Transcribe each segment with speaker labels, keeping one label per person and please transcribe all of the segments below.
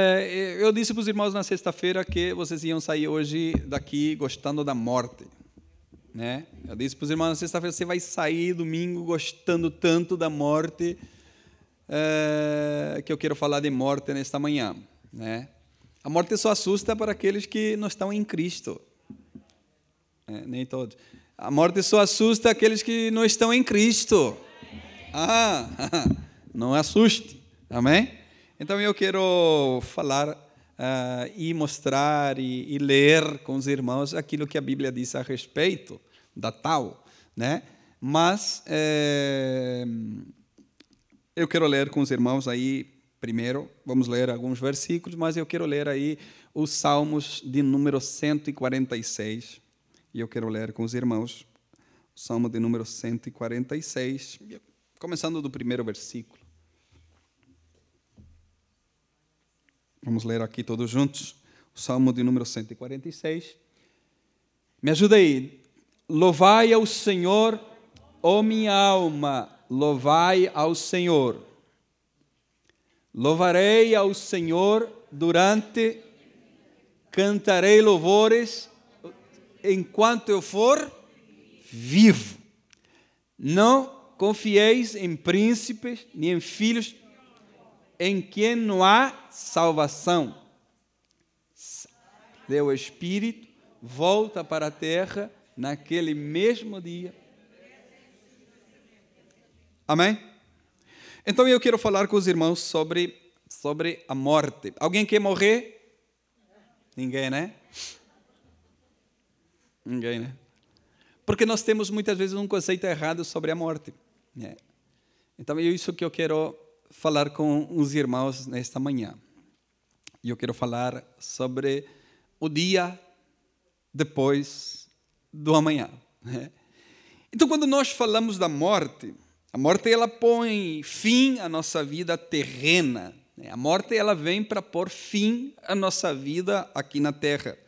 Speaker 1: É, eu disse para os irmãos na sexta-feira que vocês iam sair hoje daqui gostando da morte. Né? Eu disse para os irmãos na sexta-feira: você vai sair domingo gostando tanto da morte é, que eu quero falar de morte nesta manhã. Né? A morte só assusta para aqueles que não estão em Cristo. É, nem todos. A morte só assusta aqueles que não estão em Cristo. Ah, não assuste. Amém? Então eu quero falar uh, e mostrar e, e, ler com os irmãos aquilo que a Bíblia diz a respeito da tal, né? Mas é, eu quero ler com os irmãos aí primeiro, vamos ler alguns versículos, mas eu quero ler aí os Salmos de número 146. E eu quero ler com os irmãos o Salmo de número 146, começando do primeiro versículo. Vamos ler aqui todos juntos. O Salmo de número 146. Me ajuda aí. Louvai ao Senhor, ó minha alma, louvai ao Senhor. Louvarei ao Senhor durante, cantarei louvores enquanto eu for vivo. Não confieis em príncipes, nem em filhos em quem não há salvação. Deu Espírito, volta para a terra naquele mesmo dia. Amém? Então eu quero falar com os irmãos sobre, sobre a morte. Alguém quer morrer? Ninguém, né? Ninguém, né? Porque nós temos muitas vezes um conceito errado sobre a morte. Né? Então é isso que eu quero falar com os irmãos nesta manhã. E eu quero falar sobre o dia depois do amanhã. Né? Então, quando nós falamos da morte, a morte ela põe fim à nossa vida terrena. Né? A morte ela vem para pôr fim à nossa vida aqui na Terra.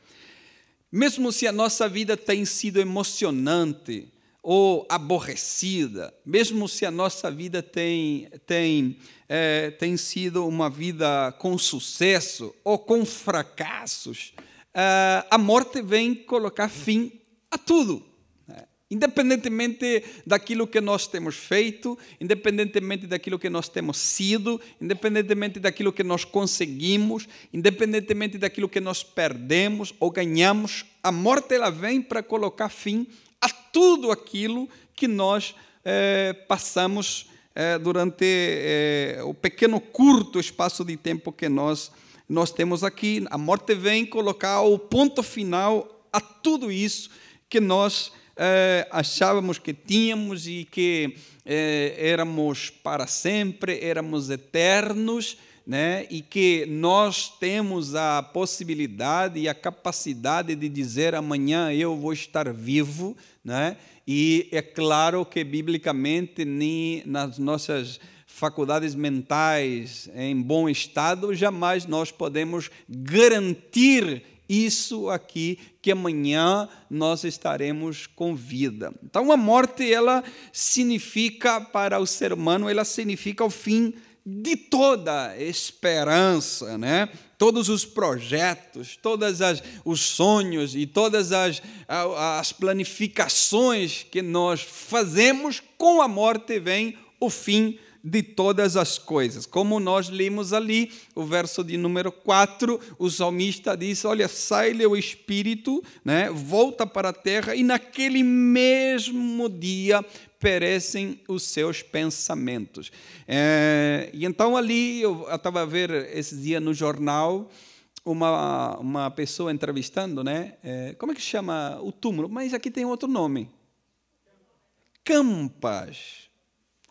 Speaker 1: Mesmo se a nossa vida tem sido emocionante, ou aborrecida, mesmo se a nossa vida tem, tem, é, tem sido uma vida com sucesso ou com fracassos, é, a morte vem colocar fim a tudo. Né? Independentemente daquilo que nós temos feito, independentemente daquilo que nós temos sido, independentemente daquilo que nós conseguimos, independentemente daquilo que nós perdemos ou ganhamos, a morte ela vem para colocar fim a a tudo aquilo que nós é, passamos é, durante é, o pequeno, curto espaço de tempo que nós, nós temos aqui. A morte vem colocar o ponto final a tudo isso que nós achávamos que tínhamos e que éramos para sempre, éramos eternos né? e que nós temos a possibilidade e a capacidade de dizer amanhã eu vou estar vivo, né? e é claro que biblicamente nem nas nossas faculdades mentais em bom estado jamais nós podemos garantir isso aqui que amanhã nós estaremos com vida. Então a morte ela significa para o ser humano, ela significa o fim de toda esperança, né? todos os projetos, todos os sonhos e todas as, as planificações que nós fazemos, com a morte vem o fim de todas as coisas. Como nós lemos ali, o verso de número 4, o salmista diz: Olha, sai-lhe o espírito, né? volta para a terra, e naquele mesmo dia perecem os seus pensamentos. É, e então ali eu estava a ver esse dia no jornal uma, uma pessoa entrevistando, né? É, como é que chama o túmulo? Mas aqui tem outro nome. Campas.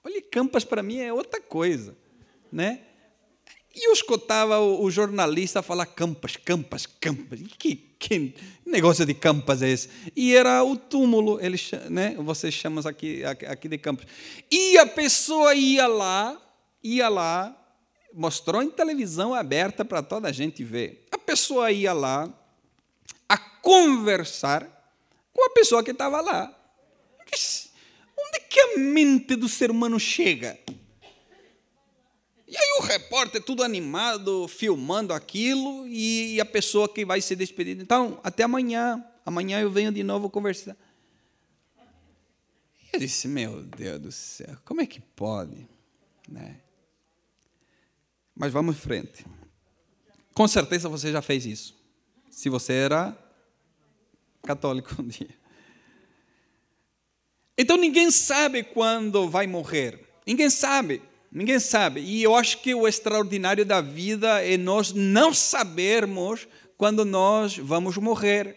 Speaker 1: Olha, Campas para mim é outra coisa, né? E eu escutava o, jornalista falar Campas, Campas, Campas. Que, que negócio de Campas é esse? E era o túmulo, eles, né? vocês chamam aqui, aqui de Campas. E a pessoa ia lá, ia lá, mostrou em televisão aberta para toda a gente ver. A pessoa ia lá a conversar com a pessoa que estava lá. Onde é que a mente do ser humano chega? E aí o repórter tudo animado, filmando aquilo, e a pessoa que vai ser despedida. Então, até amanhã. Amanhã eu venho de novo conversar. Eu disse, meu Deus do céu, como é que pode? Né? Mas vamos em frente. Com certeza você já fez isso. Se você era católico um dia. Então ninguém sabe quando vai morrer. Ninguém sabe. Ninguém sabe. E eu acho que o extraordinário da vida é nós não sabermos quando nós vamos morrer.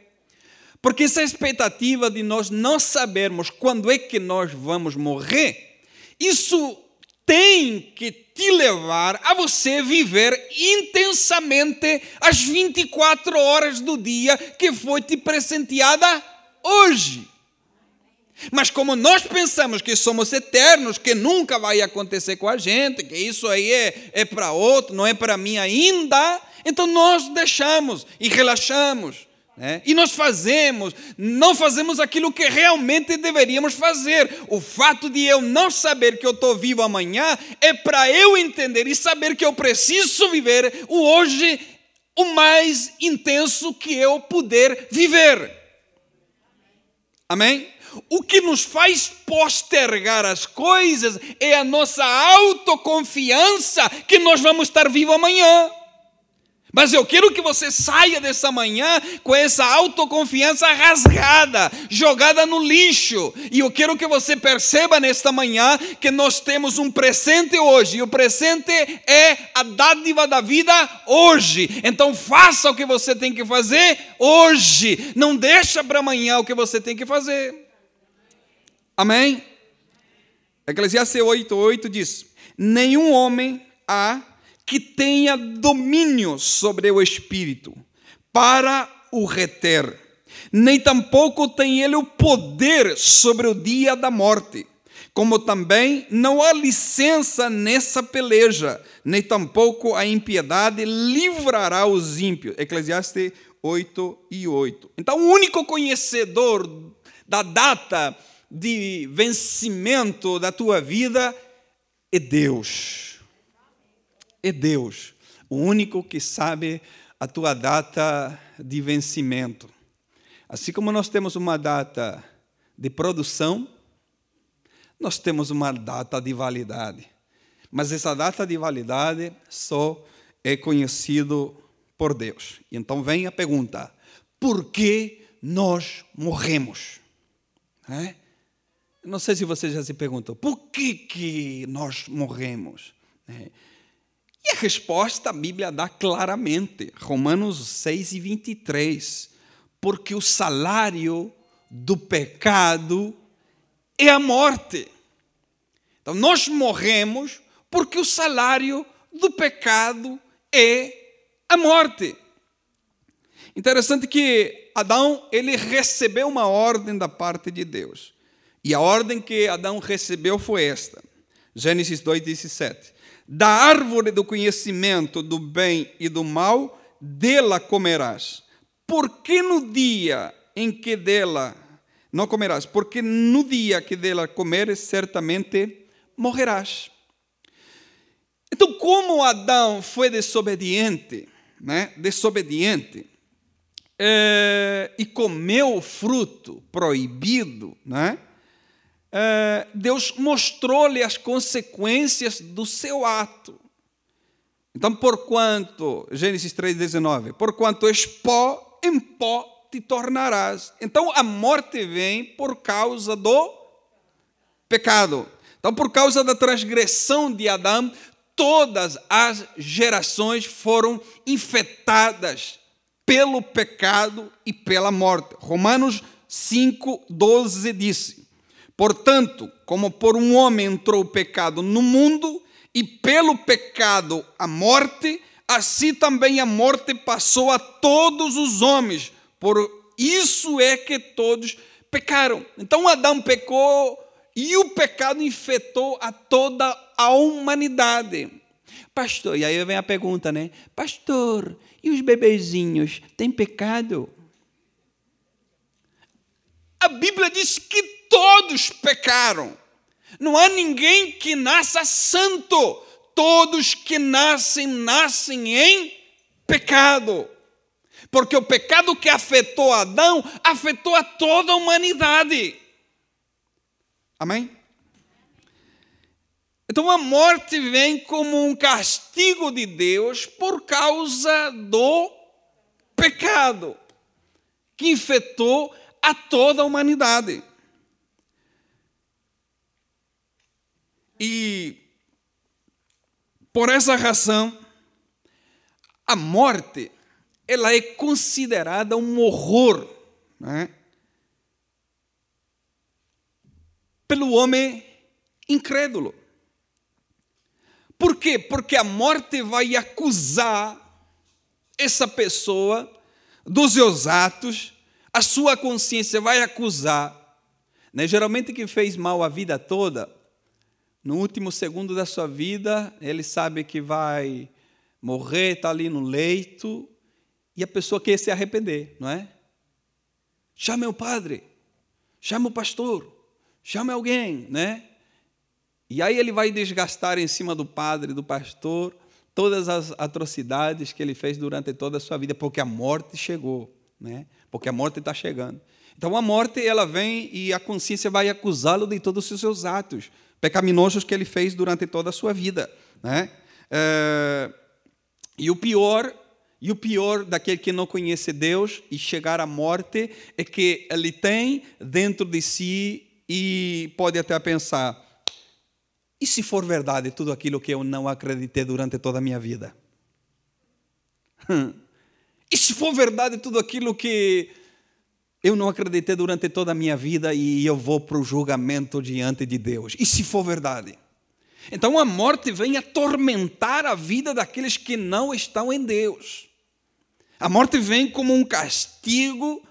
Speaker 1: Porque essa expectativa de nós não sabermos quando é que nós vamos morrer, isso tem que te levar a você viver intensamente as 24 horas do dia que foi te presenteada hoje. Mas como nós pensamos que somos eternos, que nunca vai acontecer com a gente, que isso aí é, é para outro, não é para mim ainda, então nós deixamos e relaxamos. Né? E nós fazemos, não fazemos aquilo que realmente deveríamos fazer. O fato de eu não saber que eu estou vivo amanhã é para eu entender e saber que eu preciso viver o hoje o mais intenso que eu puder viver. Amém? O que nos faz postergar as coisas é a nossa autoconfiança que nós vamos estar vivos amanhã. Mas eu quero que você saia dessa manhã com essa autoconfiança rasgada, jogada no lixo. E eu quero que você perceba nesta manhã que nós temos um presente hoje. E o presente é a dádiva da vida hoje. Então faça o que você tem que fazer hoje. Não deixa para amanhã o que você tem que fazer. Amém? Eclesiastes 8:8 diz: Nenhum homem há que tenha domínio sobre o espírito, para o reter, nem tampouco tem ele o poder sobre o dia da morte, como também não há licença nessa peleja, nem tampouco a impiedade livrará os ímpios. Eclesiastes 8 e 8. Então, o único conhecedor da data de vencimento da tua vida é Deus é Deus, o único que sabe a tua data de vencimento. Assim como nós temos uma data de produção, nós temos uma data de validade. Mas essa data de validade só é conhecido por Deus. E então vem a pergunta: por que nós morremos? É? Não sei se você já se perguntou, por que, que nós morremos? É. E a resposta a Bíblia dá claramente, Romanos 6 e 23, porque o salário do pecado é a morte. Então nós morremos porque o salário do pecado é a morte. Interessante que Adão ele recebeu uma ordem da parte de Deus. E a ordem que Adão recebeu foi esta. Gênesis 2:17 da árvore do conhecimento do bem e do mal, dela comerás. Porque no dia em que dela não comerás, porque no dia que dela comeres, certamente morrerás. Então, como Adão foi desobediente, né? desobediente, é, e comeu o fruto proibido, né? É, Deus mostrou-lhe as consequências do seu ato. Então, porquanto, Gênesis 3,19, porquanto és pó, em pó te tornarás. Então, a morte vem por causa do pecado. Então, por causa da transgressão de Adão, todas as gerações foram infectadas pelo pecado e pela morte. Romanos 5, 12 disse: Portanto, como por um homem entrou o pecado no mundo, e pelo pecado a morte, assim também a morte passou a todos os homens. Por isso é que todos pecaram. Então Adão pecou e o pecado infectou a toda a humanidade. Pastor, e aí vem a pergunta, né? Pastor, e os bebezinhos têm pecado? A Bíblia diz que todos pecaram. Não há ninguém que nasça santo. todos que nascem, nascem em pecado. Porque o pecado que afetou Adão afetou a toda a humanidade. Amém? Então a morte vem como um castigo de Deus por causa do pecado que infectou a toda a humanidade. E por essa razão, a morte ela é considerada um horror né? pelo homem incrédulo. Por quê? Porque a morte vai acusar essa pessoa dos seus atos, a sua consciência vai acusar. Né? Geralmente, quem fez mal a vida toda, no último segundo da sua vida, ele sabe que vai morrer, está ali no leito, e a pessoa quer se arrepender, não é? Chame o padre, chame o pastor, chame alguém, né? E aí ele vai desgastar em cima do padre, do pastor, todas as atrocidades que ele fez durante toda a sua vida, porque a morte chegou, né? Porque a morte está chegando. Então a morte ela vem e a consciência vai acusá-lo de todos os seus atos pecaminosos que ele fez durante toda a sua vida, né? É, e o pior e o pior daquele que não conhece Deus e chegar à morte é que ele tem dentro de si e pode até pensar: e se for verdade tudo aquilo que eu não acreditei durante toda a minha vida? E se for verdade tudo aquilo que eu não acreditei durante toda a minha vida e eu vou para o julgamento diante de Deus? E se for verdade? Então a morte vem atormentar a vida daqueles que não estão em Deus. A morte vem como um castigo,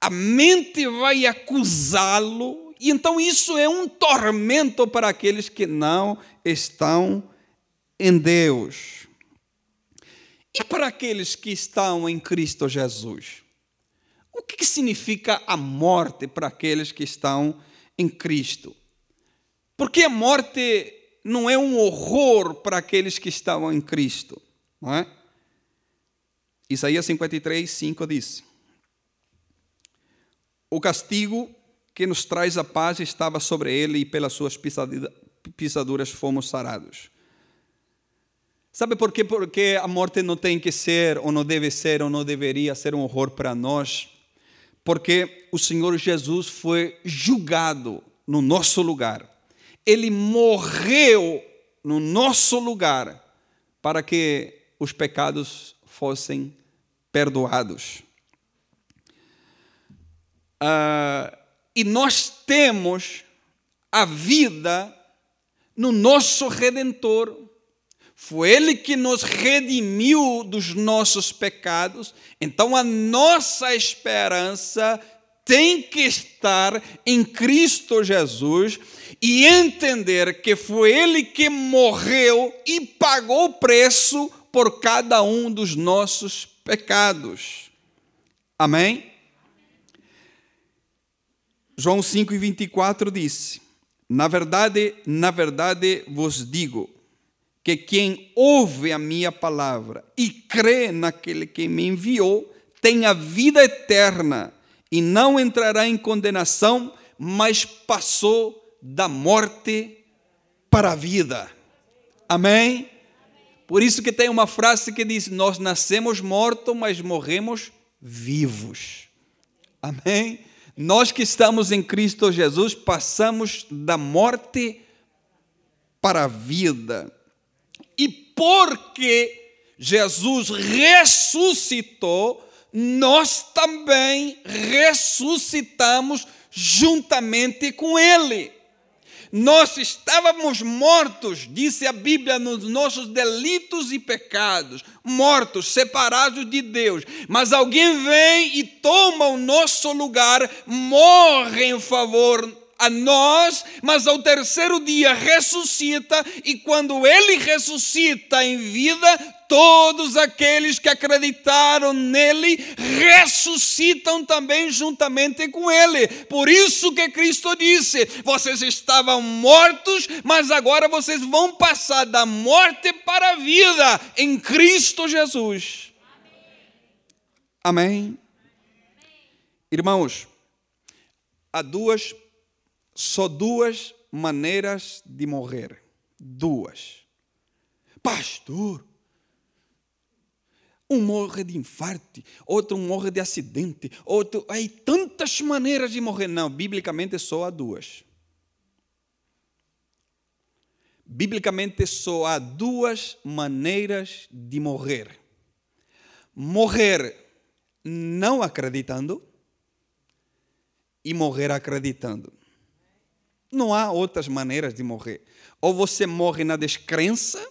Speaker 1: a mente vai acusá-lo, e então isso é um tormento para aqueles que não estão em Deus. E para aqueles que estão em Cristo Jesus? O que significa a morte para aqueles que estão em Cristo? Porque a morte não é um horror para aqueles que estão em Cristo, não é? Isaías 53, 5 diz: O castigo que nos traz a paz estava sobre ele e pelas suas pisaduras fomos sarados. Sabe por quê? Porque a morte não tem que ser, ou não deve ser, ou não deveria ser um horror para nós. Porque o Senhor Jesus foi julgado no nosso lugar. Ele morreu no nosso lugar para que os pecados fossem perdoados. Uh, e nós temos a vida no nosso Redentor. Foi Ele que nos redimiu dos nossos pecados, então a nossa esperança tem que estar em Cristo Jesus e entender que foi Ele que morreu e pagou o preço por cada um dos nossos pecados. Amém? João 5 e 24 disse: Na verdade, na verdade vos digo, que quem ouve a minha palavra e crê naquele que me enviou, tem a vida eterna e não entrará em condenação, mas passou da morte para a vida. Amém? Por isso que tem uma frase que diz: Nós nascemos mortos, mas morremos vivos. Amém? Nós que estamos em Cristo Jesus passamos da morte para a vida. E porque Jesus ressuscitou, nós também ressuscitamos juntamente com Ele. Nós estávamos mortos, disse a Bíblia, nos nossos delitos e pecados, mortos, separados de Deus. Mas alguém vem e toma o nosso lugar, morre em favor a nós, mas ao terceiro dia ressuscita, e quando ele ressuscita em vida, todos aqueles que acreditaram nele ressuscitam também juntamente com ele. Por isso que Cristo disse: vocês estavam mortos, mas agora vocês vão passar da morte para a vida em Cristo Jesus. Amém. Irmãos, há duas, só duas maneiras de morrer. Duas. Pastor, um morre de infarto, outro morre de acidente, outro. Há tantas maneiras de morrer. Não, biblicamente só há duas. Biblicamente só há duas maneiras de morrer: morrer não acreditando e morrer acreditando. Não há outras maneiras de morrer. Ou você morre na descrença,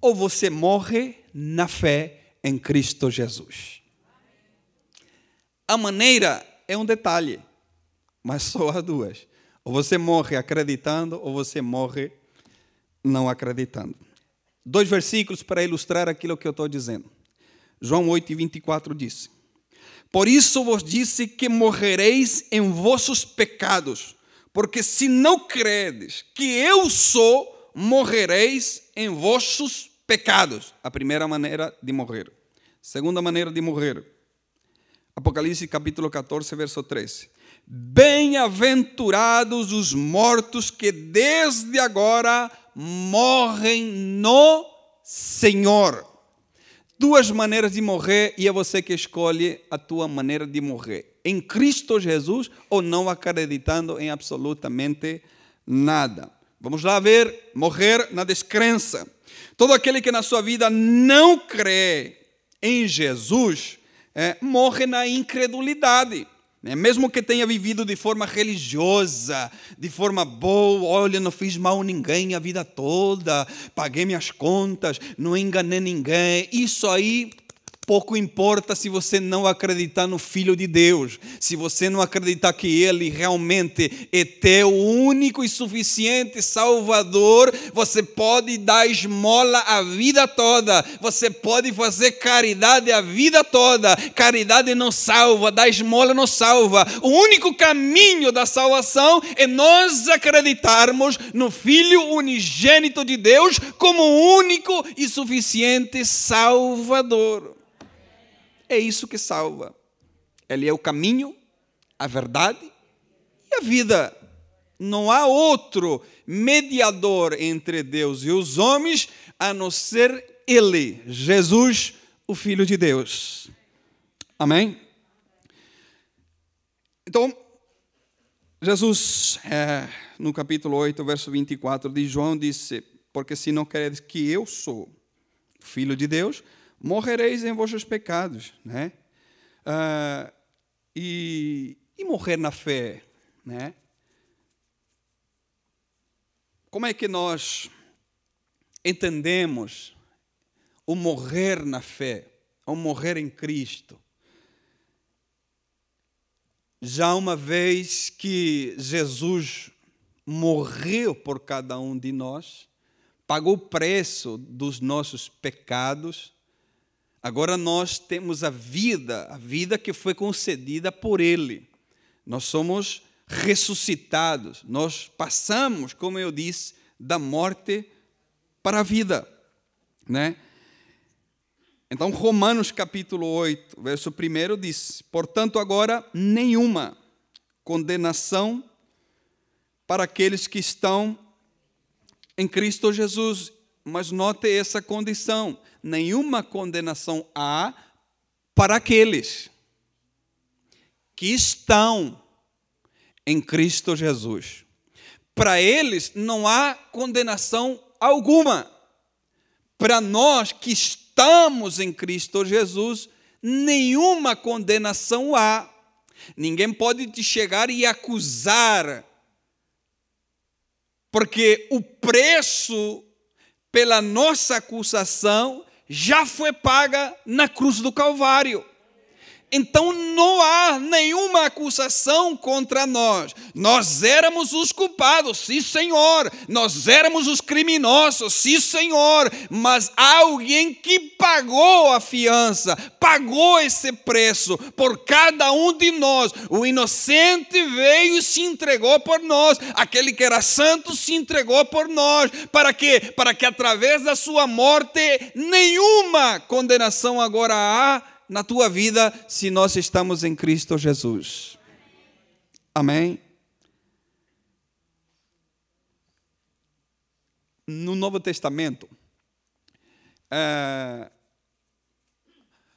Speaker 1: ou você morre na fé em Cristo Jesus. A maneira é um detalhe, mas só há duas. Ou você morre acreditando, ou você morre não acreditando. Dois versículos para ilustrar aquilo que eu estou dizendo. João 8, 24 diz: por isso vos disse que morrereis em vossos pecados, porque se não credes que eu sou, morrereis em vossos pecados. A primeira maneira de morrer. Segunda maneira de morrer. Apocalipse capítulo 14, verso 13. Bem-aventurados os mortos que desde agora morrem no Senhor duas maneiras de morrer e é você que escolhe a tua maneira de morrer. Em Cristo Jesus ou não acreditando em absolutamente nada. Vamos lá ver, morrer na descrença. Todo aquele que na sua vida não crê em Jesus, é, morre na incredulidade. Né? Mesmo que tenha vivido de forma religiosa, de forma boa, olha, não fiz mal a ninguém a vida toda, paguei minhas contas, não enganei ninguém, isso aí Pouco importa se você não acreditar no Filho de Deus, se você não acreditar que Ele realmente é teu único e suficiente Salvador, você pode dar esmola a vida toda, você pode fazer caridade a vida toda. Caridade não salva, dar esmola não salva. O único caminho da salvação é nós acreditarmos no Filho unigênito de Deus como único e suficiente Salvador. É isso que salva. Ele é o caminho, a verdade e a vida. Não há outro mediador entre Deus e os homens a não ser Ele, Jesus, o Filho de Deus. Amém? Então, Jesus, é, no capítulo 8, verso 24 de João, disse: Porque se não queres que eu sou filho de Deus, morrereis em vossos pecados, né? Ah, e, e morrer na fé, né? Como é que nós entendemos o morrer na fé, o morrer em Cristo? Já uma vez que Jesus morreu por cada um de nós, pagou o preço dos nossos pecados, Agora nós temos a vida, a vida que foi concedida por Ele. Nós somos ressuscitados, nós passamos, como eu disse, da morte para a vida, né? Então, Romanos capítulo 8, verso 1 diz: Portanto, agora nenhuma condenação para aqueles que estão em Cristo Jesus. Mas note essa condição: nenhuma condenação há para aqueles que estão em Cristo Jesus. Para eles não há condenação alguma. Para nós que estamos em Cristo Jesus, nenhuma condenação há. Ninguém pode te chegar e acusar, porque o preço pela nossa acusação já foi paga na cruz do Calvário. Então não há nenhuma acusação contra nós. Nós éramos os culpados, sim, Senhor. Nós éramos os criminosos, sim, Senhor. Mas alguém que pagou a fiança, pagou esse preço por cada um de nós. O inocente veio e se entregou por nós. Aquele que era santo se entregou por nós. Para quê? Para que através da sua morte nenhuma condenação agora há na tua vida se nós estamos em Cristo Jesus. Amém? No Novo Testamento, é,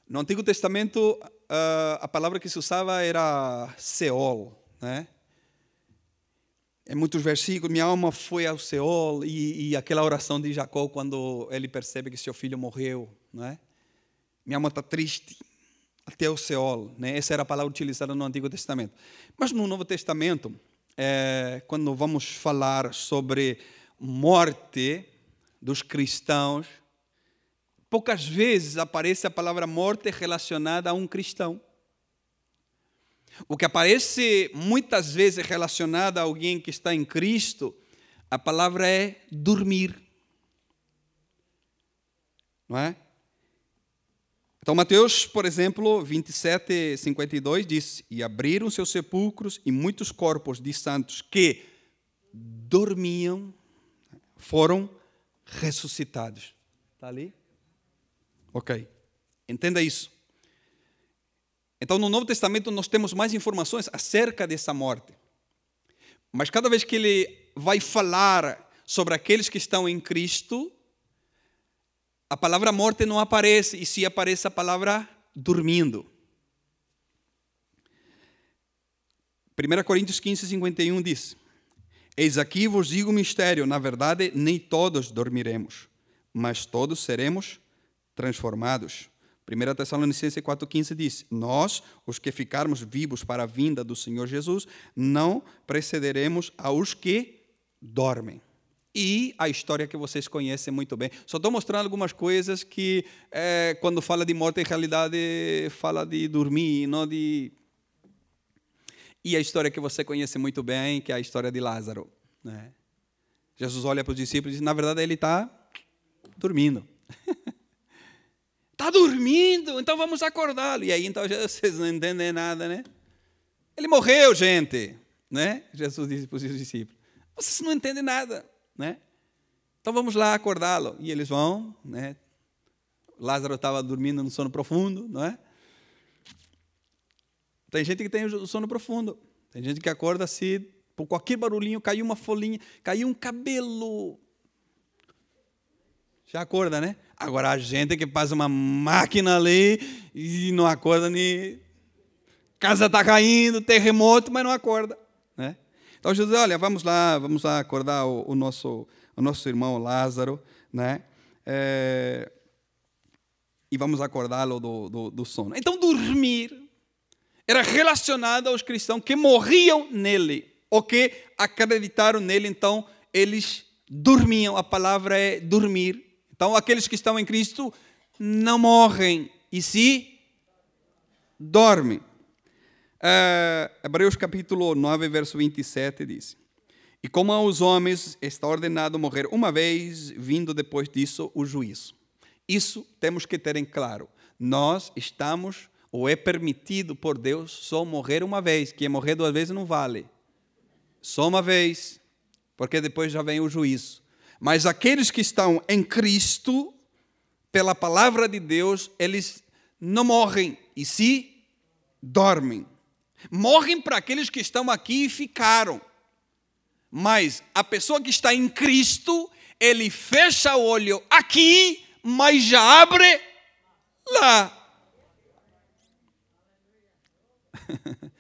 Speaker 1: no Antigo Testamento, é, a palavra que se usava era Seol, né? Em muitos versículos, minha alma foi ao Seol, e, e aquela oração de Jacó quando ele percebe que seu filho morreu, não é? Minha alma está triste até o Seol. Né? Essa era a palavra utilizada no Antigo Testamento. Mas no Novo Testamento, é, quando vamos falar sobre morte dos cristãos, poucas vezes aparece a palavra morte relacionada a um cristão. O que aparece muitas vezes relacionado a alguém que está em Cristo, a palavra é dormir. Não é? Então, Mateus, por exemplo, 27, 52 diz: E abriram seus sepulcros, e muitos corpos de santos que dormiam foram ressuscitados. Está ali? Ok. Entenda isso. Então, no Novo Testamento, nós temos mais informações acerca dessa morte. Mas cada vez que ele vai falar sobre aqueles que estão em Cristo, a palavra morte não aparece, e se aparece a palavra dormindo. 1 Coríntios 15, 51 diz: Eis aqui vos digo o mistério, na verdade, nem todos dormiremos, mas todos seremos transformados. 1 Tessalonicenses 4,15 diz: Nós, os que ficarmos vivos para a vinda do Senhor Jesus, não precederemos aos que dormem e a história que vocês conhecem muito bem. Só estou mostrando algumas coisas que, é, quando fala de morte, em realidade fala de dormir, não de. E a história que você conhece muito bem, que é a história de Lázaro. Né? Jesus olha para os discípulos e diz: na verdade, ele está dormindo. Está dormindo, então vamos acordá-lo. E aí, então, vocês não entendem nada, né? Ele morreu, gente. Né? Jesus disse para os discípulos: vocês não entendem nada né? Então vamos lá acordá-lo. E eles vão, né? Lázaro estava dormindo no sono profundo, não é? Tem gente que tem o sono profundo. Tem gente que acorda assim, por qualquer barulhinho, caiu uma folhinha, caiu um cabelo. Já acorda, né? Agora a gente que passa uma máquina ali e não acorda nem. Casa está caindo, terremoto, mas não acorda. Então Jesus, olha, vamos lá, vamos lá acordar o, o nosso, o nosso irmão Lázaro, né? É, e vamos acordá-lo do, do, do sono. Então, dormir era relacionado aos cristãos que morriam nele, ou que acreditaram nele, então eles dormiam. A palavra é dormir. Então, aqueles que estão em Cristo não morrem, e se dormem. Uh, Hebreus capítulo 9, verso 27 diz: E como aos homens está ordenado morrer uma vez, vindo depois disso o juízo. Isso temos que ter em claro. Nós estamos, ou é permitido por Deus, só morrer uma vez. Que morrer duas vezes não vale. Só uma vez, porque depois já vem o juízo. Mas aqueles que estão em Cristo, pela palavra de Deus, eles não morrem, e se dormem. Morrem para aqueles que estão aqui e ficaram. Mas a pessoa que está em Cristo, ele fecha o olho aqui, mas já abre lá.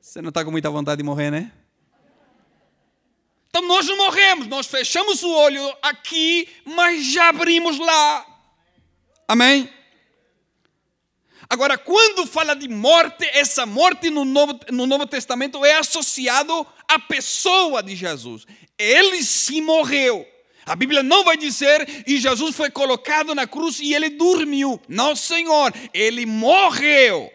Speaker 1: Você não está com muita vontade de morrer, né? Então nós não morremos, nós fechamos o olho aqui, mas já abrimos lá. Amém? Agora, quando fala de morte, essa morte no Novo, no Novo Testamento é associado à pessoa de Jesus. Ele se morreu. A Bíblia não vai dizer e Jesus foi colocado na cruz e ele dormiu. Não, Senhor, ele morreu.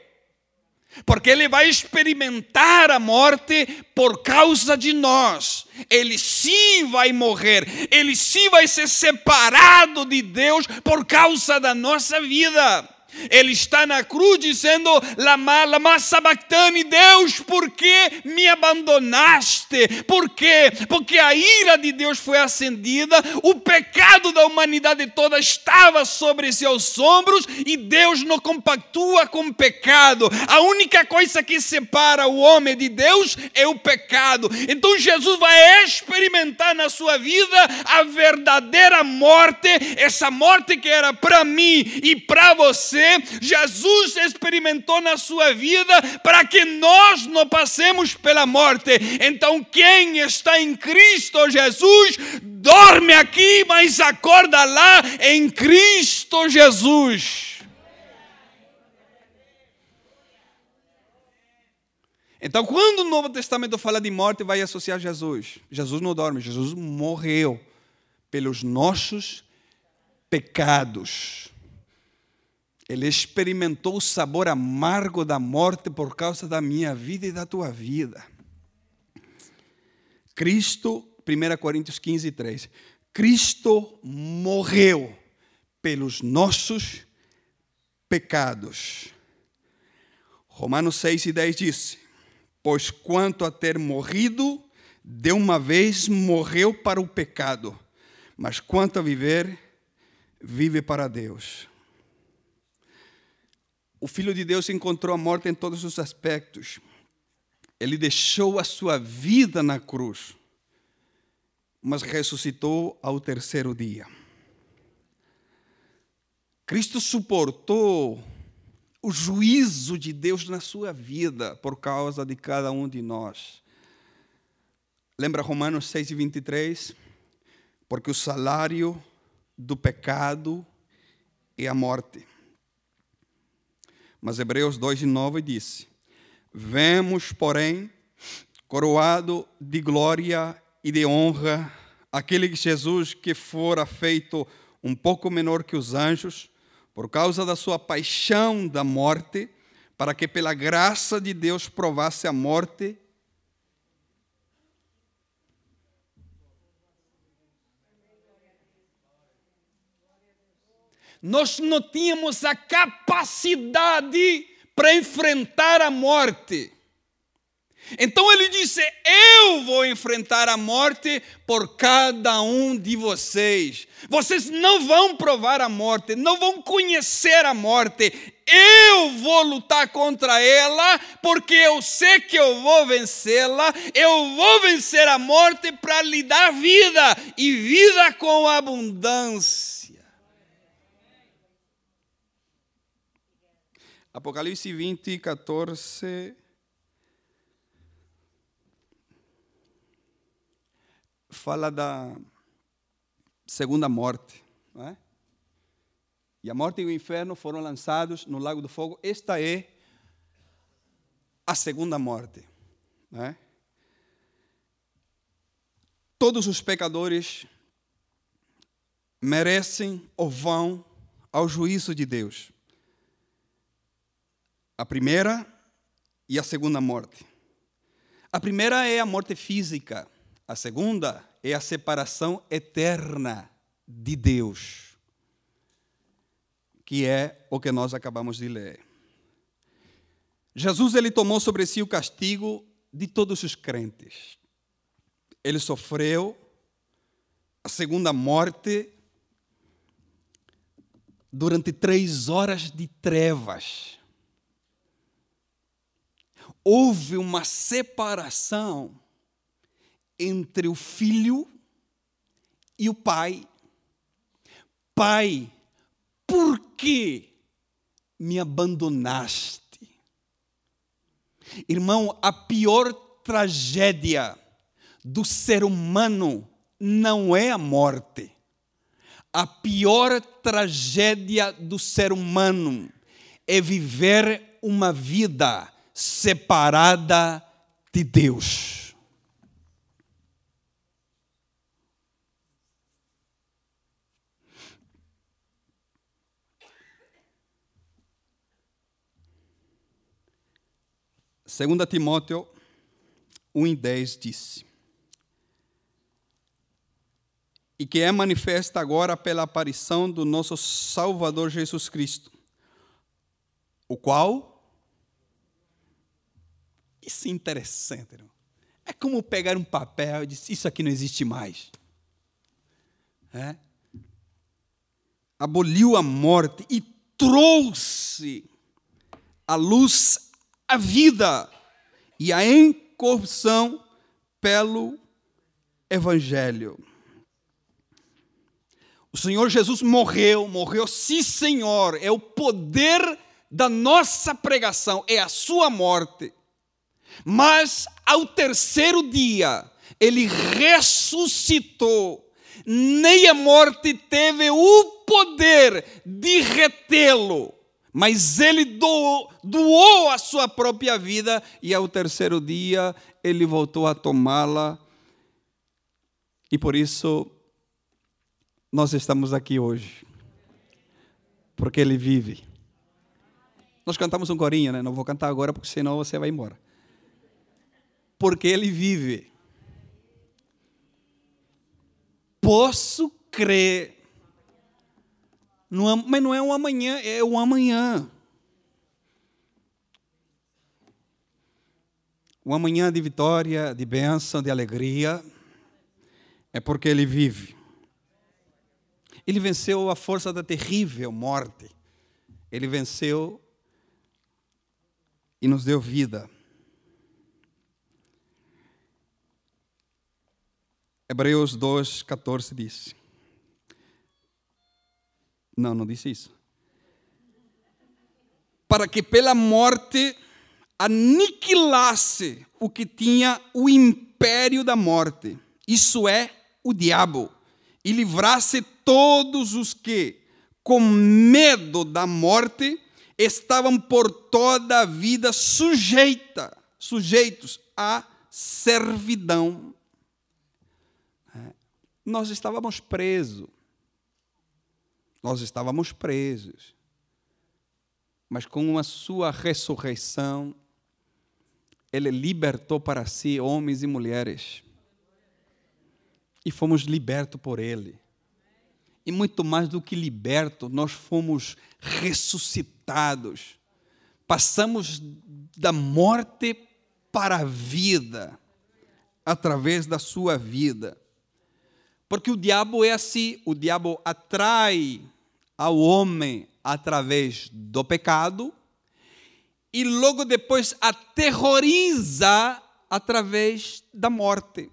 Speaker 1: porque ele vai experimentar a morte por causa de nós. Ele sim vai morrer, ele sim vai ser separado de Deus por causa da nossa vida. Ele está na cruz dizendo: Lama, lama Deus, por que me abandonaste? Por quê? Porque a ira de Deus foi acendida, o pecado da humanidade toda estava sobre seus ombros e Deus não compactua com o pecado. A única coisa que separa o homem de Deus é o pecado. Então Jesus vai experimentar na sua vida a verdadeira morte, essa morte que era para mim e para você Jesus experimentou na sua vida para que nós não passemos pela morte. Então, quem está em Cristo Jesus, dorme aqui, mas acorda lá em Cristo Jesus. Então, quando o Novo Testamento fala de morte, vai associar Jesus. Jesus não dorme, Jesus morreu pelos nossos pecados. Ele experimentou o sabor amargo da morte por causa da minha vida e da tua vida. Cristo, 1 Coríntios 15, 3. Cristo morreu pelos nossos pecados. Romanos 6 e 10 diz: Pois quanto a ter morrido, de uma vez morreu para o pecado, mas quanto a viver, vive para Deus. O Filho de Deus encontrou a morte em todos os aspectos. Ele deixou a sua vida na cruz, mas ressuscitou ao terceiro dia. Cristo suportou o juízo de Deus na sua vida por causa de cada um de nós. Lembra Romanos 6 e 23? Porque o salário do pecado é a morte mas Hebreus 2 e 9 disse: Vemos, porém, coroado de glória e de honra aquele Jesus que fora feito um pouco menor que os anjos, por causa da sua paixão da morte, para que pela graça de Deus provasse a morte nós não tínhamos a capacidade para enfrentar a morte. Então ele disse: Eu vou enfrentar a morte por cada um de vocês. Vocês não vão provar a morte, não vão conhecer a morte. Eu vou lutar contra ela, porque eu sei que eu vou vencê-la. Eu vou vencer a morte para lhe dar vida e vida com abundância. Apocalipse 20, 14. Fala da segunda morte. Não é? E a morte e o inferno foram lançados no lago do fogo. Esta é a segunda morte. Não é? Todos os pecadores merecem ou vão ao juízo de Deus a primeira e a segunda morte. A primeira é a morte física, a segunda é a separação eterna de Deus, que é o que nós acabamos de ler. Jesus ele tomou sobre si o castigo de todos os crentes. Ele sofreu a segunda morte durante três horas de trevas houve uma separação entre o filho e o pai. Pai, por que me abandonaste? Irmão, a pior tragédia do ser humano não é a morte. A pior tragédia do ser humano é viver uma vida separada de Deus. 2 Timóteo 1,10 disse: E que é manifesta agora pela aparição do nosso Salvador Jesus Cristo, o qual. Isso é interessante, irmão. É como pegar um papel e dizer: Isso aqui não existe mais. É? Aboliu a morte e trouxe a luz, a vida e a incorrupção pelo Evangelho. O Senhor Jesus morreu, morreu, sim, Senhor, é o poder da nossa pregação, é a sua morte. Mas ao terceiro dia, ele ressuscitou. Nem a morte teve o poder de retê-lo mas ele doou, doou a sua própria vida e ao terceiro dia ele voltou a tomá-la. E por isso nós estamos aqui hoje. Porque ele vive. Nós cantamos um corinho, né? Não vou cantar agora porque senão você vai embora. Porque ele vive. Posso crer não, mas não é um amanhã, é um amanhã. Um amanhã de vitória, de bênção, de alegria, é porque ele vive. Ele venceu a força da terrível morte. Ele venceu e nos deu vida. Hebreus 2, 14 diz: não, não disse isso. Para que pela morte aniquilasse o que tinha o império da morte, isso é, o diabo, e livrasse todos os que, com medo da morte, estavam por toda a vida sujeita, sujeitos à servidão. Nós estávamos presos nós estávamos presos. Mas com a sua ressurreição, ele libertou para si homens e mulheres. E fomos libertos por ele. E muito mais do que libertos, nós fomos ressuscitados. Passamos da morte para a vida, através da sua vida. Porque o diabo é assim, o diabo atrai ao homem através do pecado e logo depois aterroriza através da morte.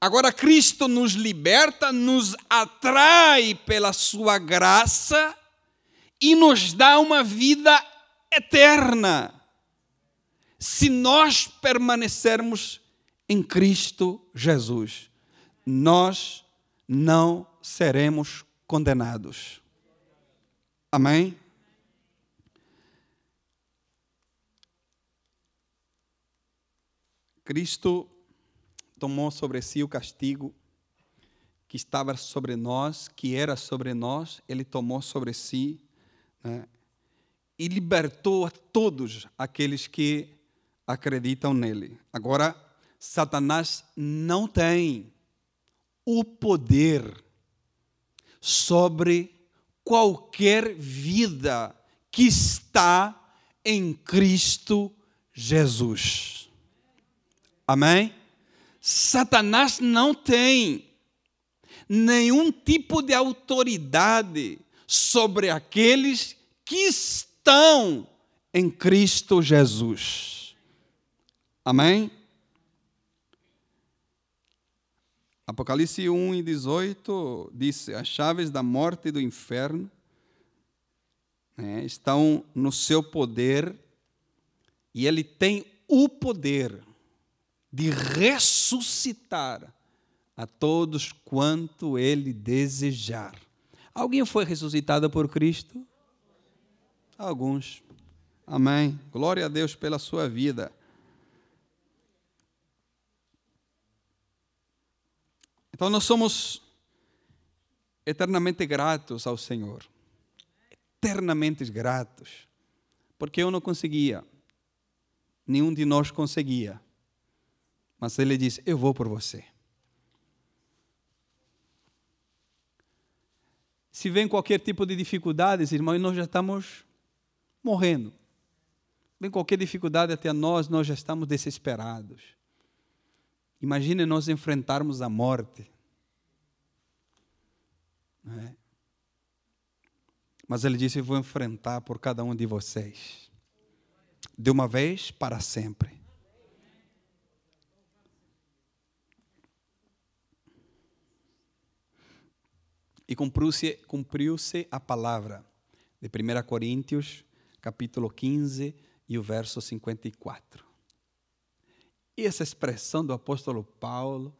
Speaker 1: Agora Cristo nos liberta, nos atrai pela sua graça e nos dá uma vida eterna. Se nós permanecermos em Cristo Jesus nós não seremos condenados. Amém? Cristo tomou sobre si o castigo que estava sobre nós, que era sobre nós, ele tomou sobre si né? e libertou a todos aqueles que acreditam nele. Agora, Satanás não tem o poder sobre qualquer vida que está em Cristo Jesus. Amém? Satanás não tem nenhum tipo de autoridade sobre aqueles que estão em Cristo Jesus. Amém? Apocalipse 1 e 18 diz: As chaves da morte e do inferno né, estão no seu poder e ele tem o poder de ressuscitar a todos quanto ele desejar. Alguém foi ressuscitado por Cristo? Alguns. Amém. Glória a Deus pela sua vida. Então nós somos eternamente gratos ao Senhor. Eternamente gratos. Porque eu não conseguia. nenhum de nós conseguia. Mas ele disse: Eu vou por você. Se vem qualquer tipo de dificuldades, irmãos, nós já estamos morrendo. Vem qualquer dificuldade até nós, nós já estamos desesperados. Imagine nós enfrentarmos a morte. É? Mas ele disse: Eu vou enfrentar por cada um de vocês, de uma vez para sempre. E cumpriu-se cumpriu a palavra de 1 Coríntios, capítulo 15 e o verso 54. E essa expressão do apóstolo Paulo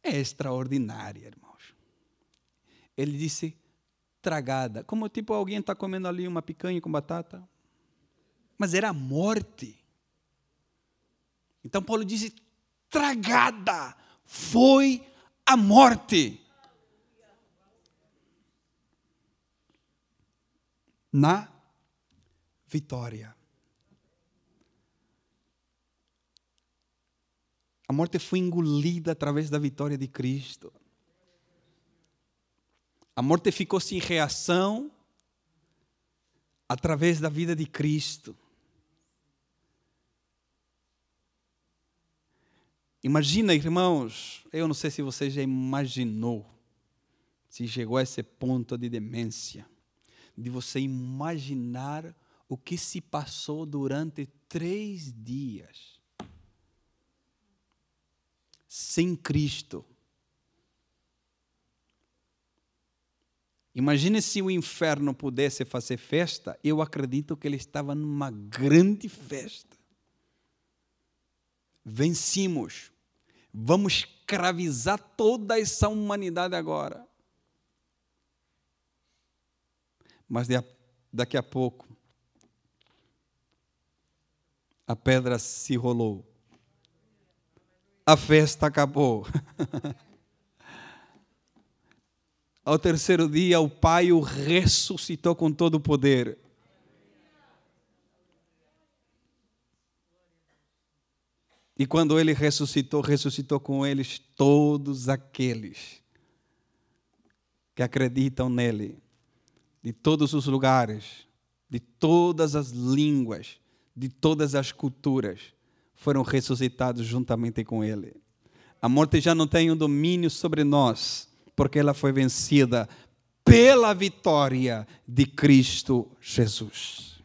Speaker 1: é extraordinária, irmãos. Ele disse tragada, como tipo alguém está comendo ali uma picanha com batata. Mas era morte. Então Paulo disse: tragada foi a morte. na vitória. A morte foi engolida através da vitória de Cristo. A morte ficou sem reação através da vida de Cristo. Imagina, irmãos, eu não sei se você já imaginou, se chegou a esse ponto de demência de você imaginar o que se passou durante três dias sem Cristo. Imagine se o inferno pudesse fazer festa, eu acredito que ele estava numa grande festa. Vencimos. Vamos escravizar toda essa humanidade agora. Mas daqui a pouco, a pedra se rolou. A festa acabou. Ao terceiro dia, o Pai o ressuscitou com todo o poder. E quando ele ressuscitou, ressuscitou com eles todos aqueles que acreditam nele de todos os lugares, de todas as línguas, de todas as culturas, foram ressuscitados juntamente com Ele. A morte já não tem um domínio sobre nós, porque ela foi vencida pela vitória de Cristo Jesus.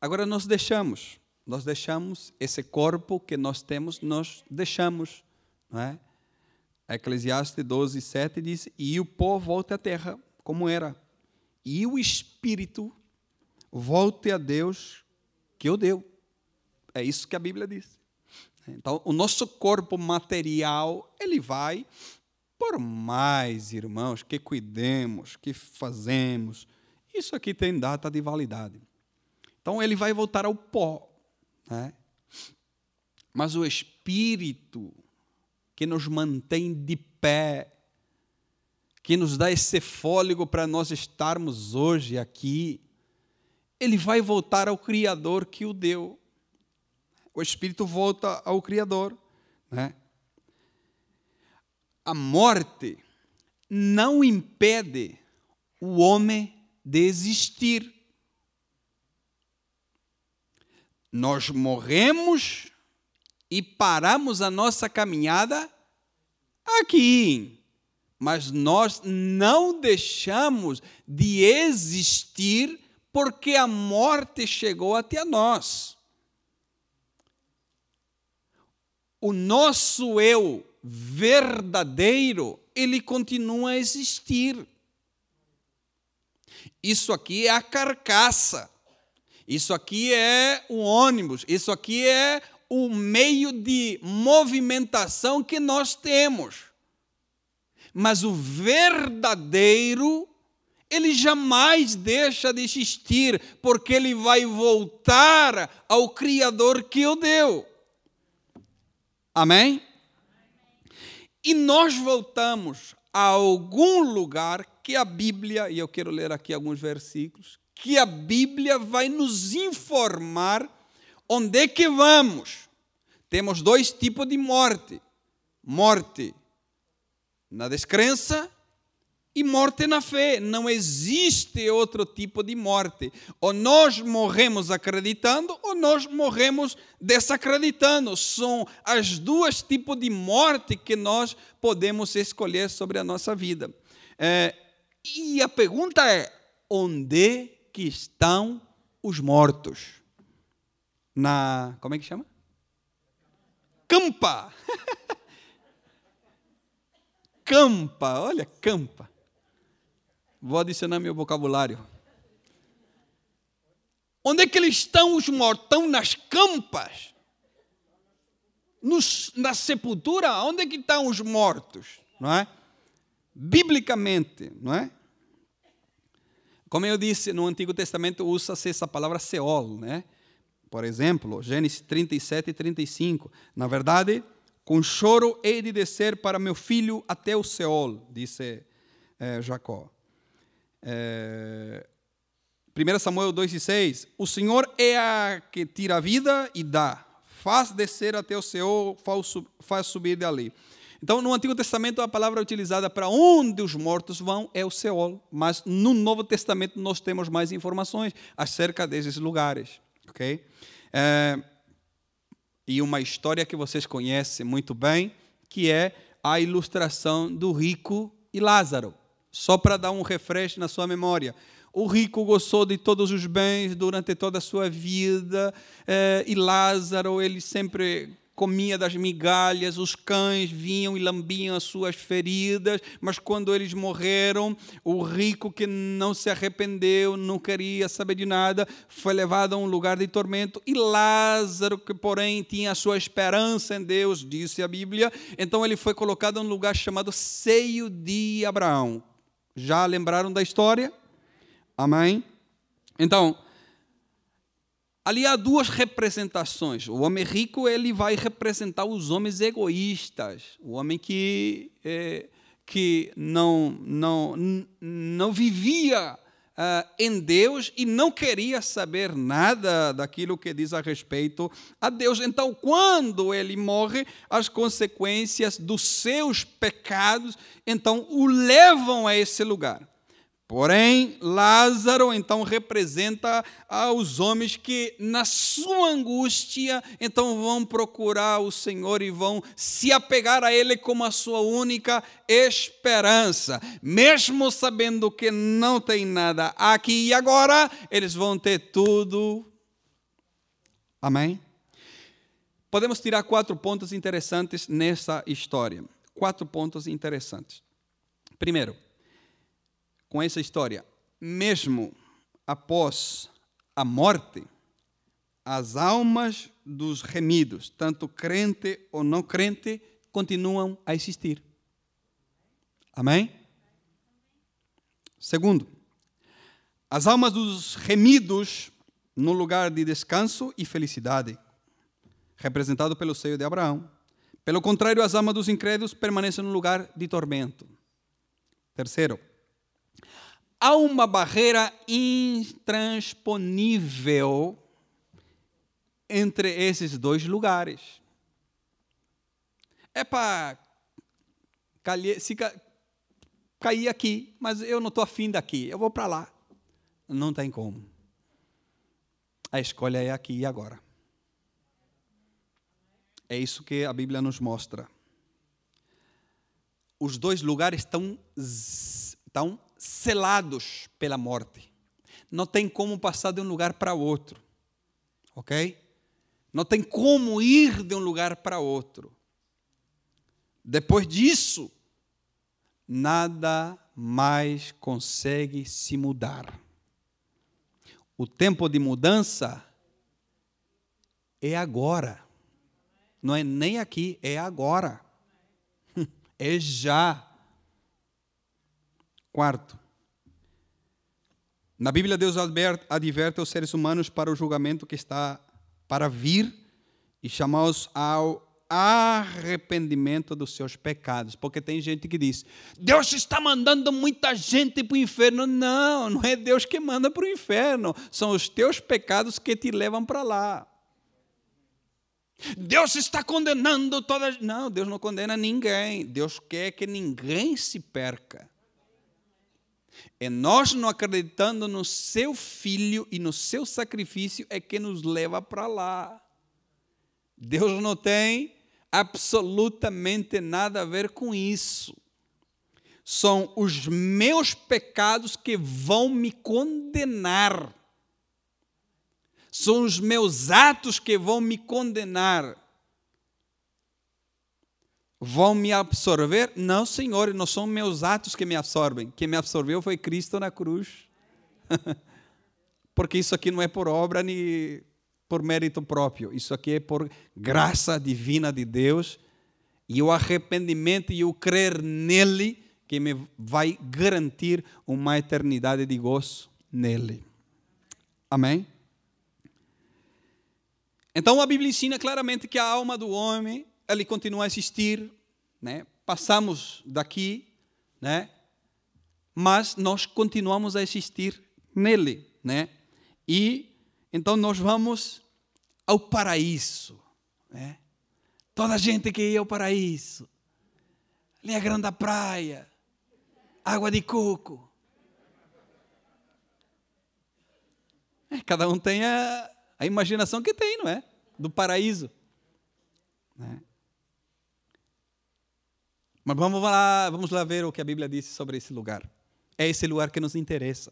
Speaker 1: Agora nós deixamos, nós deixamos esse corpo que nós temos, nós deixamos, não é? Eclesiastes 12, 7 diz: E o pó volte à terra, como era, e o espírito volte a Deus que o deu. É isso que a Bíblia diz. Então, o nosso corpo material, ele vai, por mais, irmãos, que cuidemos, que fazemos, isso aqui tem data de validade. Então, ele vai voltar ao pó. Né? Mas o espírito, que nos mantém de pé, que nos dá esse fôlego para nós estarmos hoje aqui, ele vai voltar ao Criador que o deu. O Espírito volta ao Criador. Né? A morte não impede o homem de existir. Nós morremos e paramos a nossa caminhada aqui. Mas nós não deixamos de existir porque a morte chegou até nós. O nosso eu verdadeiro, ele continua a existir. Isso aqui é a carcaça. Isso aqui é o ônibus. Isso aqui é o meio de movimentação que nós temos. Mas o verdadeiro, ele jamais deixa de existir, porque ele vai voltar ao Criador que o deu. Amém? E nós voltamos algum lugar que a Bíblia, e eu quero ler aqui alguns versículos, que a Bíblia vai nos informar onde é que vamos. Temos dois tipos de morte: morte na descrença e morte na fé. Não existe outro tipo de morte. Ou nós morremos acreditando, ou nós morremos desacreditando. São as duas tipos de morte que nós podemos escolher sobre a nossa vida. É, e a pergunta é: onde que estão os mortos? Na. Como é que chama? Campa! campa, olha, campa. Vou adicionar meu vocabulário. Onde é que eles estão, os mortos? Estão nas campas? Nos, na sepultura? Onde é que estão os mortos? Não é? Biblicamente, não é? Como eu disse, no Antigo Testamento usa-se essa palavra Seol, né? Por exemplo, Gênesis 37 e 35. Na verdade, com choro hei de descer para meu filho até o Seol, disse é, Jacó. É, 1 Samuel 2 e 6, o Senhor é a que tira a vida e dá, faz descer até o céu, faz subir dali. Então, no Antigo Testamento, a palavra utilizada para onde os mortos vão é o Seol, mas no Novo Testamento nós temos mais informações acerca desses lugares. ok? É, e uma história que vocês conhecem muito bem, que é a ilustração do rico e Lázaro só para dar um refresh na sua memória. O rico gozou de todos os bens durante toda a sua vida, eh, e Lázaro, ele sempre comia das migalhas, os cães vinham e lambiam as suas feridas, mas quando eles morreram, o rico que não se arrependeu, não queria saber de nada, foi levado a um lugar de tormento, e Lázaro, que porém tinha a sua esperança em Deus, disse a Bíblia, então ele foi colocado em um lugar chamado Seio de Abraão. Já lembraram da história? Amém? Então, ali há duas representações. O homem rico ele vai representar os homens egoístas, o homem que é, que não não não vivia uh, em Deus e não queria saber nada daquilo que diz a respeito a Deus. Então, quando ele morre, as consequências dos seus pecados então o levam a esse lugar. Porém, Lázaro então representa aos homens que, na sua angústia, então vão procurar o Senhor e vão se apegar a Ele como a sua única esperança. Mesmo sabendo que não tem nada aqui e agora, eles vão ter tudo. Amém? Podemos tirar quatro pontos interessantes nessa história. Quatro pontos interessantes. Primeiro, com essa história. Mesmo após a morte, as almas dos remidos, tanto crente ou não crente, continuam a existir. Amém? Segundo, as almas dos remidos no lugar de descanso e felicidade, representado pelo seio de Abraão. Pelo contrário, as almas dos incrédulos permanecem no lugar de tormento. Terceiro, há uma barreira intransponível entre esses dois lugares. É para cair aqui, mas eu não estou afim daqui, eu vou para lá. Não tem como. A escolha é aqui e agora. É isso que a Bíblia nos mostra. Os dois lugares estão, estão selados pela morte. Não tem como passar de um lugar para outro. Ok? Não tem como ir de um lugar para outro. Depois disso, nada mais consegue se mudar. O tempo de mudança é agora. Não é nem aqui, é agora. É já. Quarto, na Bíblia, Deus adverte os seres humanos para o julgamento que está para vir e chama-os ao arrependimento dos seus pecados. Porque tem gente que diz: Deus está mandando muita gente para o inferno. Não, não é Deus que manda para o inferno. São os teus pecados que te levam para lá. Deus está condenando todas. Não, Deus não condena ninguém. Deus quer que ninguém se perca. É nós não acreditando no seu filho e no seu sacrifício é que nos leva para lá. Deus não tem absolutamente nada a ver com isso. São os meus pecados que vão me condenar. São os meus atos que vão me condenar. Vão me absorver? Não, Senhor, não são meus atos que me absorvem. Quem me absorveu foi Cristo na cruz. Porque isso aqui não é por obra nem por mérito próprio, isso aqui é por graça divina de Deus e o arrependimento e o crer nele que me vai garantir uma eternidade de gozo nele. Amém? Então a Bíblia ensina claramente que a alma do homem ele continua a existir, né? Passamos daqui, né? Mas nós continuamos a existir nele, né? E então nós vamos ao paraíso. Né? Toda a gente que ia ao paraíso. Ali é a grande praia, água de coco. É, cada um tem a, a, imaginação que tem, não é? Do paraíso. Né? Mas vamos lá, vamos lá ver o que a Bíblia diz sobre esse lugar. É esse lugar que nos interessa.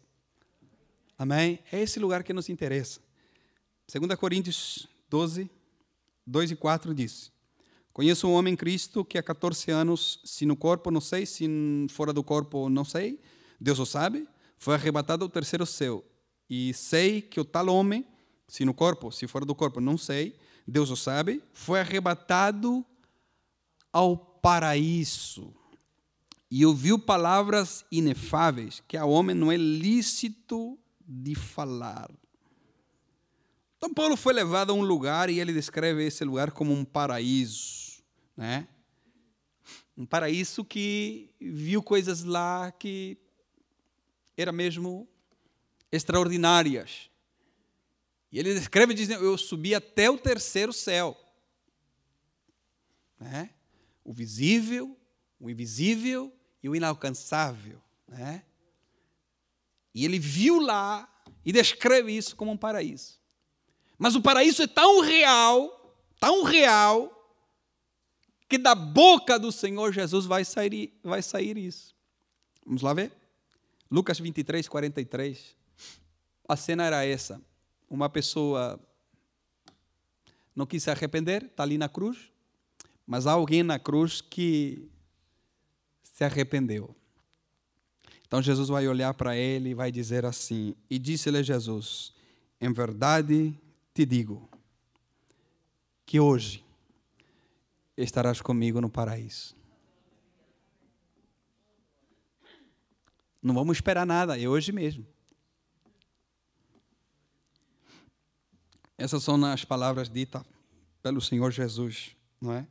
Speaker 1: Amém? É esse lugar que nos interessa. 2 Coríntios 12, 2 e 4 diz: Conheço um homem em Cristo que há 14 anos, se no corpo não sei, se fora do corpo não sei, Deus o sabe, foi arrebatado ao terceiro céu. E sei que o tal homem, se no corpo, se fora do corpo não sei, Deus o sabe, foi arrebatado ao paraíso. E ouviu palavras inefáveis que a homem não é lícito de falar. Então Paulo foi levado a um lugar e ele descreve esse lugar como um paraíso, né? Um paraíso que viu coisas lá que eram mesmo extraordinárias. E ele descreve dizendo: Eu subi até o terceiro céu. Né? O visível, o invisível e o inalcançável. Né? E ele viu lá e descreve isso como um paraíso. Mas o paraíso é tão real, tão real, que da boca do Senhor Jesus vai sair, vai sair isso. Vamos lá ver? Lucas 23, 43. A cena era essa. Uma pessoa não quis se arrepender, está ali na cruz, mas há alguém na cruz que se arrependeu. Então Jesus vai olhar para ele e vai dizer assim: E disse-lhe Jesus: Em verdade te digo que hoje estarás comigo no paraíso. Não vamos esperar nada, é hoje mesmo. Essas são as palavras ditas pelo Senhor Jesus, não é?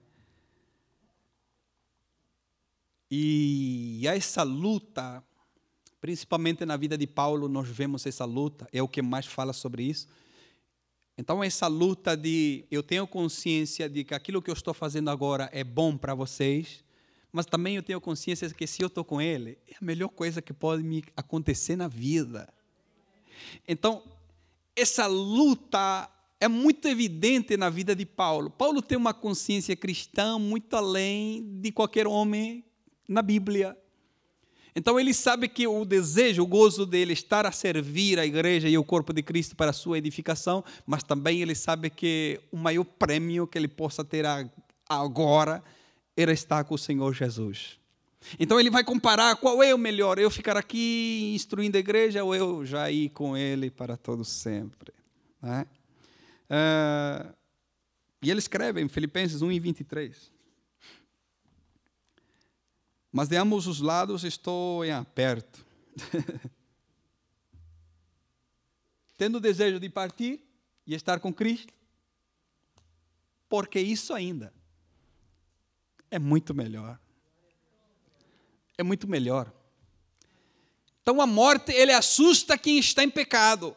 Speaker 1: E essa luta, principalmente na vida de Paulo, nós vemos essa luta, é o que mais fala sobre isso então, essa luta de eu tenho consciência de que aquilo que eu estou fazendo agora é bom para vocês, mas também eu tenho consciência de que se eu estou com Ele, é a melhor coisa que pode me acontecer na vida. Então, essa luta é muito evidente na vida de Paulo. Paulo tem uma consciência cristã muito além de qualquer homem na Bíblia. Então ele sabe que o desejo, o gozo dele estar a servir a igreja e o corpo de Cristo para a sua edificação, mas também ele sabe que o maior prêmio que ele possa ter agora era estar com o Senhor Jesus. Então ele vai comparar qual é o melhor, eu ficar aqui instruindo a igreja ou eu já ir com ele para todo sempre. Né? Uh, e ele escreve em Filipenses 1 e 23. Mas de ambos os lados estou em aperto. Tendo o desejo de partir e estar com Cristo, porque isso ainda. é muito melhor. É muito melhor. Então a morte, ele assusta quem está em pecado.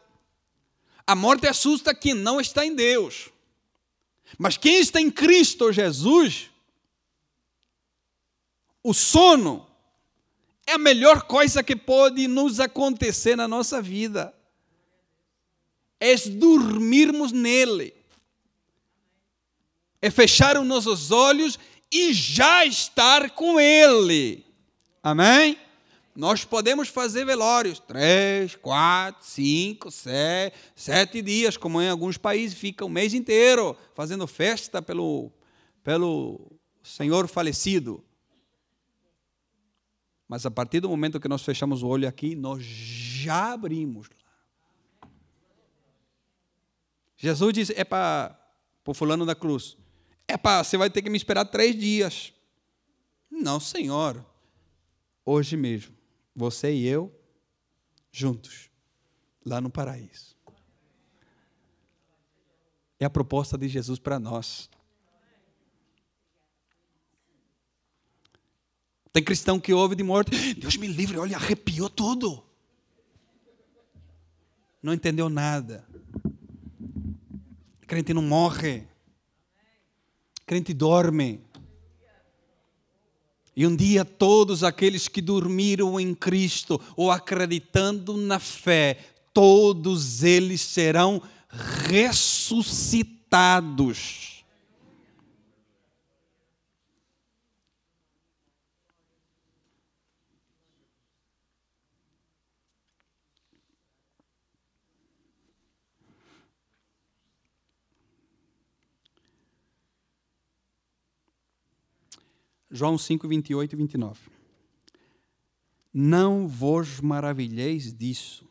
Speaker 1: A morte assusta quem não está em Deus. Mas quem está em Cristo Jesus, o sono é a melhor coisa que pode nos acontecer na nossa vida. É dormirmos nele. É fechar os nossos olhos e já estar com ele. Amém? Nós podemos fazer velórios, três, quatro, cinco, sete, sete dias, como em alguns países fica o mês inteiro fazendo festa pelo, pelo Senhor falecido. Mas a partir do momento que nós fechamos o olho aqui, nós já abrimos. Jesus disse: é para o fulano da cruz, é para você vai ter que me esperar três dias. Não, Senhor, hoje mesmo você e eu, juntos, lá no paraíso. É a proposta de Jesus para nós. Tem cristão que ouve de morte, Deus me livre, olha, arrepiou tudo. Não entendeu nada. crente não morre. crente dorme. E um dia todos aqueles que dormiram em Cristo ou acreditando na fé, todos eles serão ressuscitados. João 5, 28 e 29. Não vos maravilheis disso,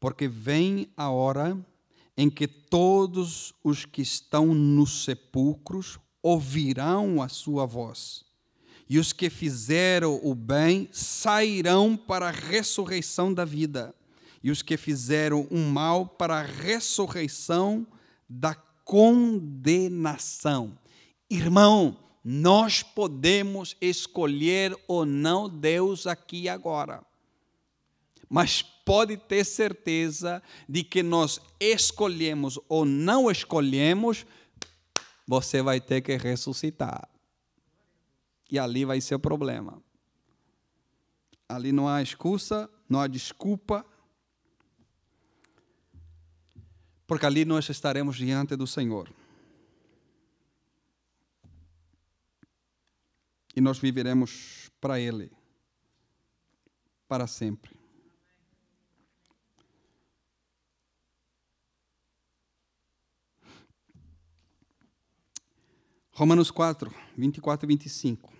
Speaker 1: porque vem a hora em que todos os que estão nos sepulcros ouvirão a sua voz, e os que fizeram o bem sairão para a ressurreição da vida, e os que fizeram o mal para a ressurreição da condenação. Irmão, nós podemos escolher ou não Deus aqui e agora. Mas pode ter certeza de que nós escolhemos ou não escolhemos, você vai ter que ressuscitar. E ali vai ser o problema. Ali não há excusa, não há desculpa, porque ali nós estaremos diante do Senhor. E nós viveremos para Ele para sempre. Romanos 4, 24 e 25.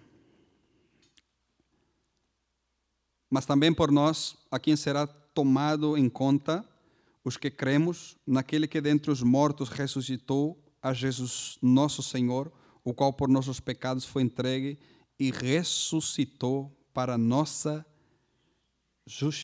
Speaker 1: Mas também por nós, a quem será tomado em conta os que cremos naquele que dentre os mortos ressuscitou a Jesus nosso Senhor, o qual por nossos pecados foi entregue e ressuscitou para nossa justiça.